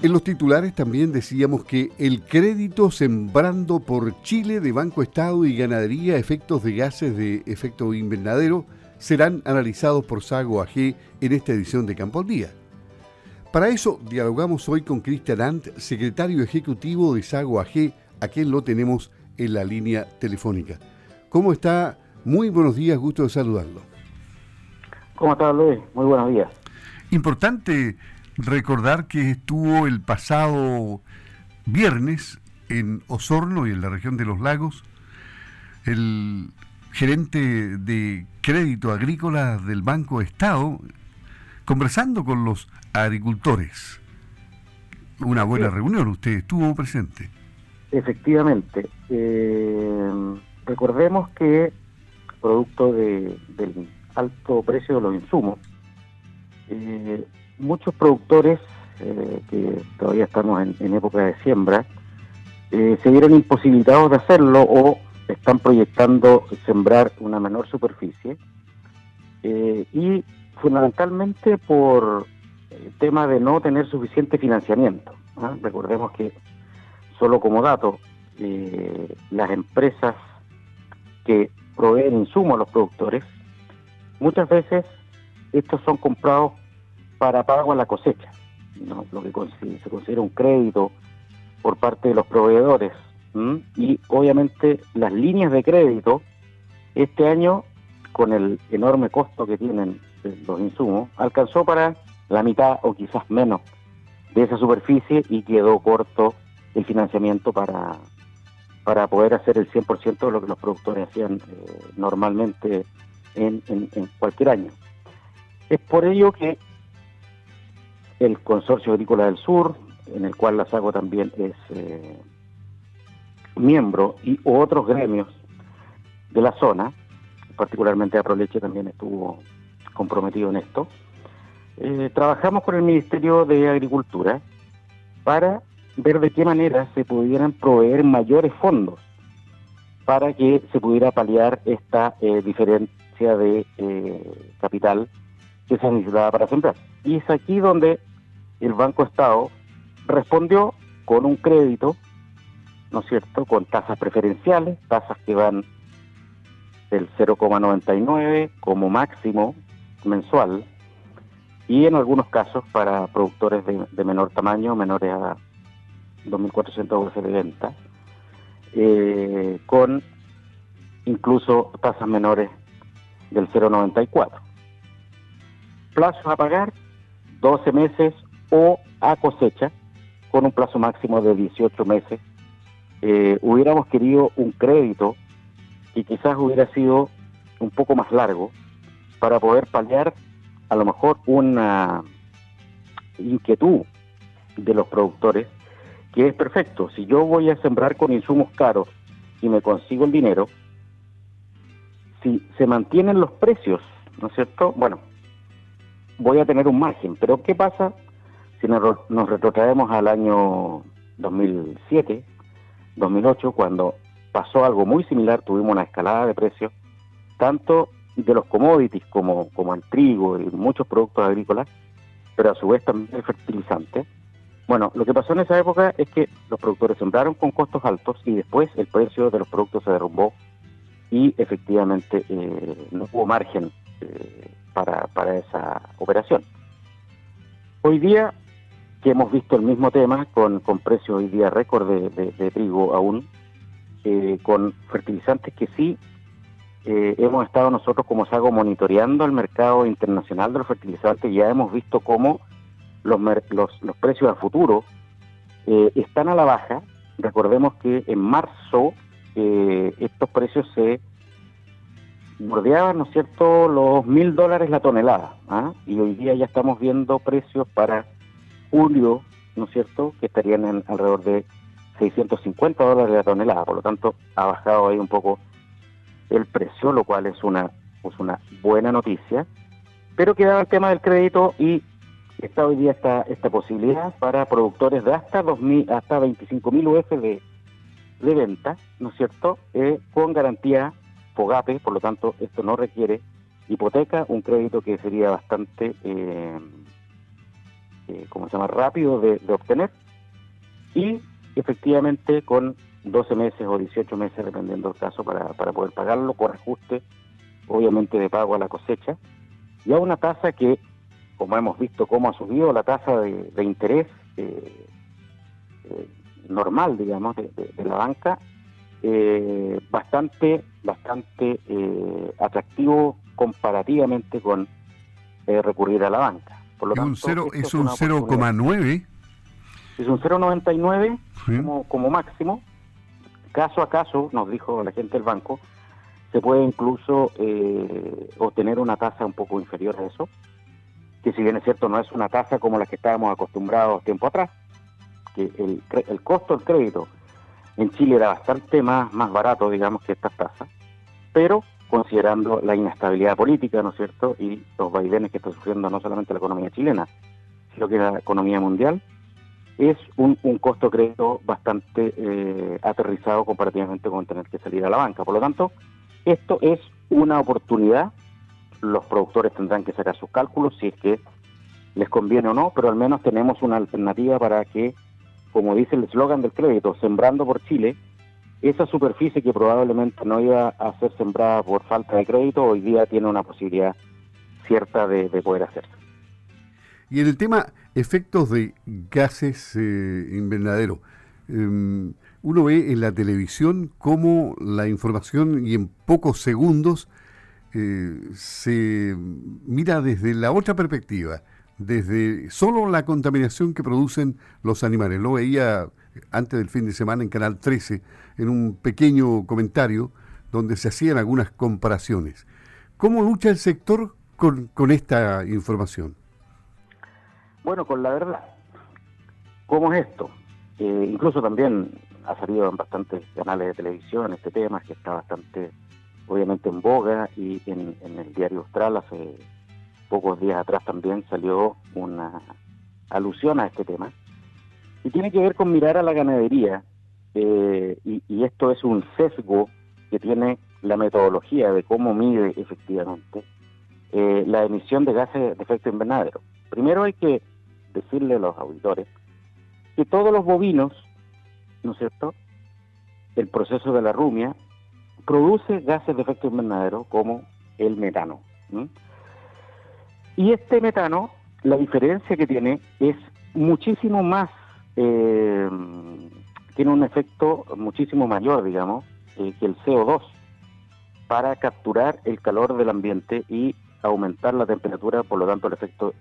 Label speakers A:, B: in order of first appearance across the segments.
A: En los titulares también decíamos que el crédito sembrando por Chile de Banco Estado y Ganadería efectos de gases de efecto invernadero serán analizados por Sago AG en esta edición de Campo al Día. Para eso dialogamos hoy con Cristian Ant, secretario ejecutivo de Sago AG, a quien lo tenemos en la línea telefónica. ¿Cómo está? Muy buenos días, gusto de saludarlo.
B: ¿Cómo está Luis? Muy buenos días.
A: Importante recordar que estuvo el pasado viernes en Osorno y en la región de los lagos el gerente de crédito agrícola del Banco Estado conversando con los agricultores. Una buena reunión, usted estuvo presente.
B: Efectivamente. Eh, recordemos que, producto de, del alto precio de los insumos, eh, muchos productores eh, que todavía estamos en, época de siembra se vieron imposibilitados de hacerlo o están proyectando sembrar una menor superficie y fundamentalmente por el tema de no tener suficiente financiamiento. ¿ah? Recordemos que Solo como dato, eh, las empresas que proveen insumos a los productores, muchas veces estos son comprados para pago a la cosecha, lo que se considera un crédito por parte de los proveedores. Y obviamente las líneas de crédito, este año, con el enorme costo que tienen los insumos, alcanzó para la mitad o quizás menos de esa superficie y quedó corto el financiamiento para, para poder hacer el 100% de lo que los productores hacían eh, normalmente en, cualquier año. Es por ello que el Consorcio Agrícola del Sur, en el cual la SAGO también es eh, miembro, y otros gremios de la zona, particularmente Aproleche también estuvo comprometido en esto, eh, trabajamos con el Ministerio de Agricultura para ver de qué manera se pudieran proveer mayores fondos para que se pudiera paliar esta eh, diferencia de capital que se necesitaba para sembrar. Y es aquí donde el Banco Estado respondió con un crédito, ¿no es cierto?, con tasas preferenciales, tasas que van del 0,99 como máximo mensual, y en algunos casos para productores de, menor tamaño, menores a 2.400 UF de venta, eh, con incluso tasas menores del 0,94. Plazos a pagar, 12 meses o a cosecha, con un plazo máximo de 18 meses. Eh, hubiéramos querido un crédito y quizás hubiera sido un poco más largo para poder paliar a lo mejor una inquietud de los productores que es perfecto. Si yo voy a sembrar con insumos caros y me consigo el dinero, si se mantienen los precios, ¿no es cierto? Bueno, voy a tener un margen. Pero ¿qué pasa si nos, retrotraemos al año 2007, 2008, cuando pasó algo muy similar, tuvimos una escalada de precios, tanto de los commodities como, como el trigo y muchos productos agrícolas, pero a su vez también el fertilizante, bueno, lo que pasó en esa época es que los productores sembraron con costos altos y después el precio de los productos se derrumbó y efectivamente eh, no hubo margen eh, para, para esa operación. Hoy día, que hemos visto el mismo tema con, con precios hoy día récord de, trigo aún, eh, con fertilizantes que sí hemos estado nosotros como SAGO monitoreando el mercado internacional de los fertilizantes, ya hemos visto cómo los, los, precios a futuro eh, están a la baja. Recordemos que en marzo eh, estos precios se bordeaban, ¿no es cierto?, los mil dólares la tonelada. ¿ah? Y hoy día ya estamos viendo precios para julio, ¿no es cierto?, que estarían en alrededor de 650 dólares la tonelada. Por lo tanto, ha bajado ahí un poco el precio, lo cual es una, es una buena noticia. Pero quedaba el tema del crédito y está hoy día esta, esta posibilidad para productores de hasta 2000, hasta 25.000 UF de, de venta, ¿no es cierto?, eh, con garantía FOGAPE, por lo tanto, esto no requiere hipoteca, un crédito que sería bastante eh, eh, como se llama?, rápido de, obtener y efectivamente con 12 meses o 18 meses, dependiendo del caso, para, para poder pagarlo con ajuste, obviamente, de pago a la cosecha, y a una tasa que, como hemos visto cómo ha subido la tasa de, interés eh, eh, normal, digamos, de, la banca, bastante, bastante atractivo comparativamente con recurrir a la banca.
A: Por lo un cero, es un 0,9.
B: Es un 0,99 como, como máximo. Caso a caso, nos dijo la gente del banco, se puede incluso eh, obtener una tasa un poco inferior a eso, que si bien es cierto no es una tasa como la que estábamos acostumbrados tiempo atrás, que el, el costo del crédito en Chile era bastante más, más barato, digamos, que estas tasas, pero considerando la inestabilidad política, ¿no es cierto?, y los vaivenes que está sufriendo no solamente la economía chilena, sino que la economía mundial, es un, un costo crédito bastante eh, aterrizado comparativamente con tener que salir a la banca. Por lo tanto, esto es una oportunidad, los productores tendrán que sacar sus cálculos si es que les conviene o no, pero al menos tenemos una alternativa para que, como dice el eslogan del crédito, sembrando por Chile, esa superficie que probablemente no iba a ser sembrada por falta de crédito, hoy día tiene una posibilidad cierta de, poder hacerse.
A: Y en el tema efectos de gases eh, invernadero, em, uno ve en la televisión cómo la información y en pocos segundos eh, se mira desde la otra perspectiva, desde solo la contaminación que producen los animales. Lo veía antes del fin de semana en Canal 13 en un pequeño comentario donde se hacían algunas comparaciones. ¿Cómo lucha el sector con, esta información?
B: Bueno, con la verdad. ¿Cómo es esto? Eh, incluso también ha salido en bastantes canales de televisión este tema, que está bastante, obviamente, en boga y en, el diario Austral hace pocos días atrás también salió una alusión a este tema. Y tiene que ver con mirar a la ganadería, eh, y, esto es un sesgo que tiene la metodología de cómo mide efectivamente eh, la emisión de gases de efecto invernadero. Primero hay que decirle a los auditores que todos los bovinos ¿no es cierto? El proceso de la rumia produce gases de efecto invernadero como el metano. Y este metano, la diferencia que tiene es muchísimo más, eh, tiene un efecto muchísimo mayor, digamos, eh, que el CO2 para capturar el calor del ambiente y aumentar la temperatura, por lo tanto el efecto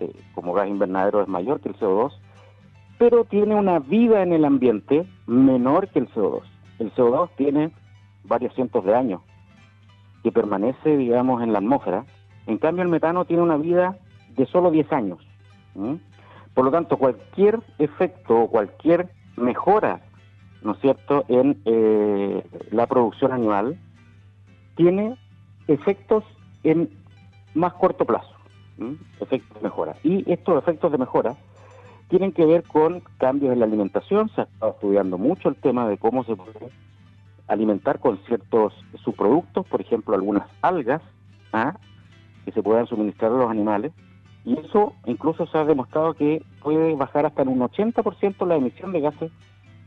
B: eh, como gas invernadero es mayor que el CO2 pero tiene una vida en el ambiente menor que el CO2. El CO2 tiene varios cientos de años que permanece, digamos, en la atmósfera. En cambio, el metano tiene una vida de solo 10 años. Por lo tanto, cualquier efecto o cualquier mejora, ¿no es cierto?, en eh, la producción animal tiene efectos en más corto plazo, efectos de mejora. Y estos efectos de mejora tienen que ver con cambios en la alimentación. Se ha estado estudiando mucho el tema de cómo se puede alimentar con ciertos subproductos, por ejemplo, algunas algas ¿ah? Que se puedan suministrar a los animales. Y eso incluso se ha demostrado que puede bajar hasta en un 80% la emisión de gases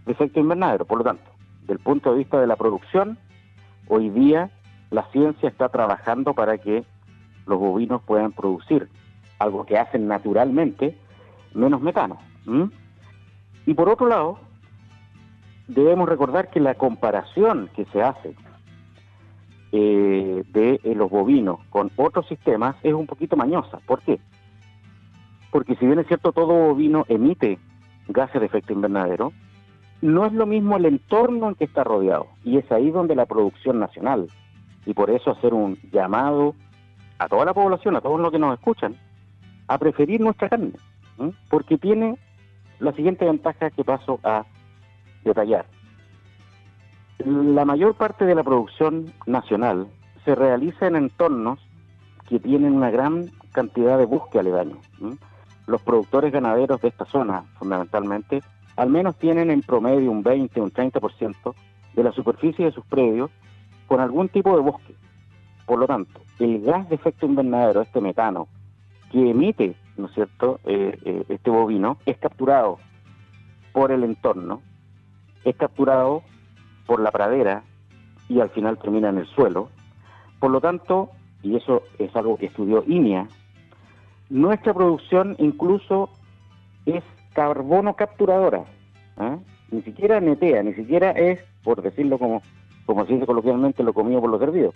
B: de efecto invernadero. Por lo tanto, del punto de vista de la producción, hoy día la ciencia está trabajando para que los bovinos puedan producir algo que hacen naturalmente, menos metano. Y por otro lado, debemos recordar que la comparación que se hace eh, de eh, los bovinos con otros sistemas es un poquito mañosa. ¿Por qué? Porque si bien es cierto todo bovino emite gases de efecto invernadero, no es lo mismo el entorno en que está rodeado. Y es ahí donde la producción nacional, y por eso hacer un llamado a toda la población, a todos los que nos escuchan, a preferir nuestra carne porque tiene la siguiente ventaja que paso a detallar. La mayor parte de la producción nacional se realiza en entornos que tienen una gran cantidad de bosque aledaño. Los productores ganaderos de esta zona, fundamentalmente, al menos tienen en promedio un 20, un 30% de la superficie de sus predios con algún tipo de bosque. Por lo tanto, el gas de efecto invernadero, este metano, que emite ¿no es cierto?, eh, eh, este bovino es capturado por el entorno, es capturado por la pradera y al final termina en el suelo. Por lo tanto, y eso es algo que estudió INEA, nuestra producción incluso es carbono capturadora, ¿eh? ni siquiera netea, ni siquiera es, por decirlo como, como se dice coloquialmente, lo comido por lo servido,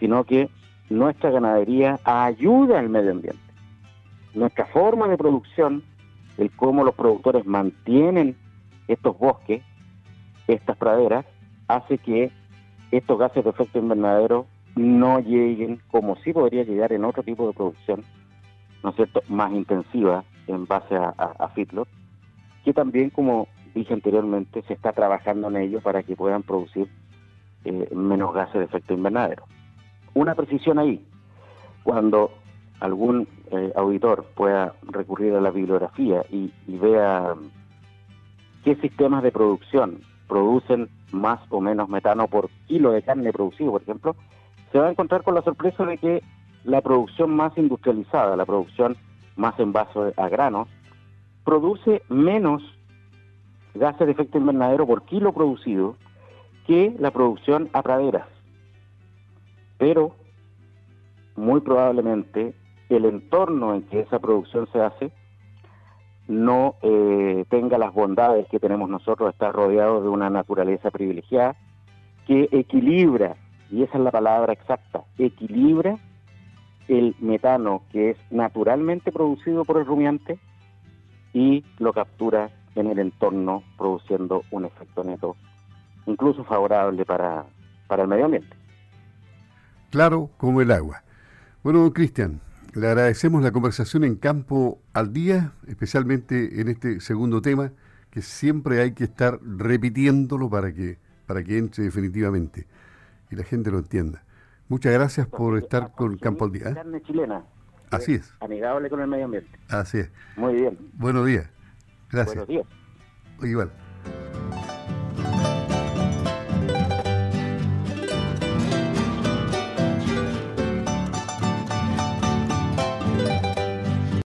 B: sino que nuestra ganadería ayuda al medio ambiente. Nuestra forma de producción, el cómo los productores mantienen estos bosques, estas praderas, hace que estos gases de efecto invernadero no lleguen como sí podría llegar en otro tipo de producción, ¿no es cierto?, más intensiva en base a, a, que también, como dije anteriormente, se está trabajando en ello para que puedan producir eh, menos gases de efecto invernadero. Una precisión ahí, cuando algún eh, auditor pueda recurrir a la bibliografía y, y vea qué sistemas de producción producen más o menos metano por kilo de carne producido, por ejemplo, se va a encontrar con la sorpresa de que la producción más industrializada, la producción más en base a granos, produce menos gases de efecto invernadero por kilo producido que la producción a praderas. Pero muy probablemente el entorno en que esa producción se hace no eh, tenga las bondades que tenemos nosotros, estar rodeados de una naturaleza privilegiada que equilibra, y esa es la palabra exacta, equilibra el metano que es naturalmente producido por el rumiante y lo captura en el entorno produciendo un efecto neto incluso favorable para, para el medio ambiente.
A: Claro como el agua. Bueno, Cristian, le agradecemos la conversación en campo al día, especialmente en este segundo tema, que siempre hay que estar repitiéndolo para que, para que entre definitivamente y la gente lo entienda. Muchas gracias por estar con Campo al Día.
B: ¿eh? Carne chilena.
A: Así es.
B: Amigable con el medio ambiente.
A: Así es.
B: Muy bien.
A: Buenos días. Gracias.
B: Buenos días.
A: Igual.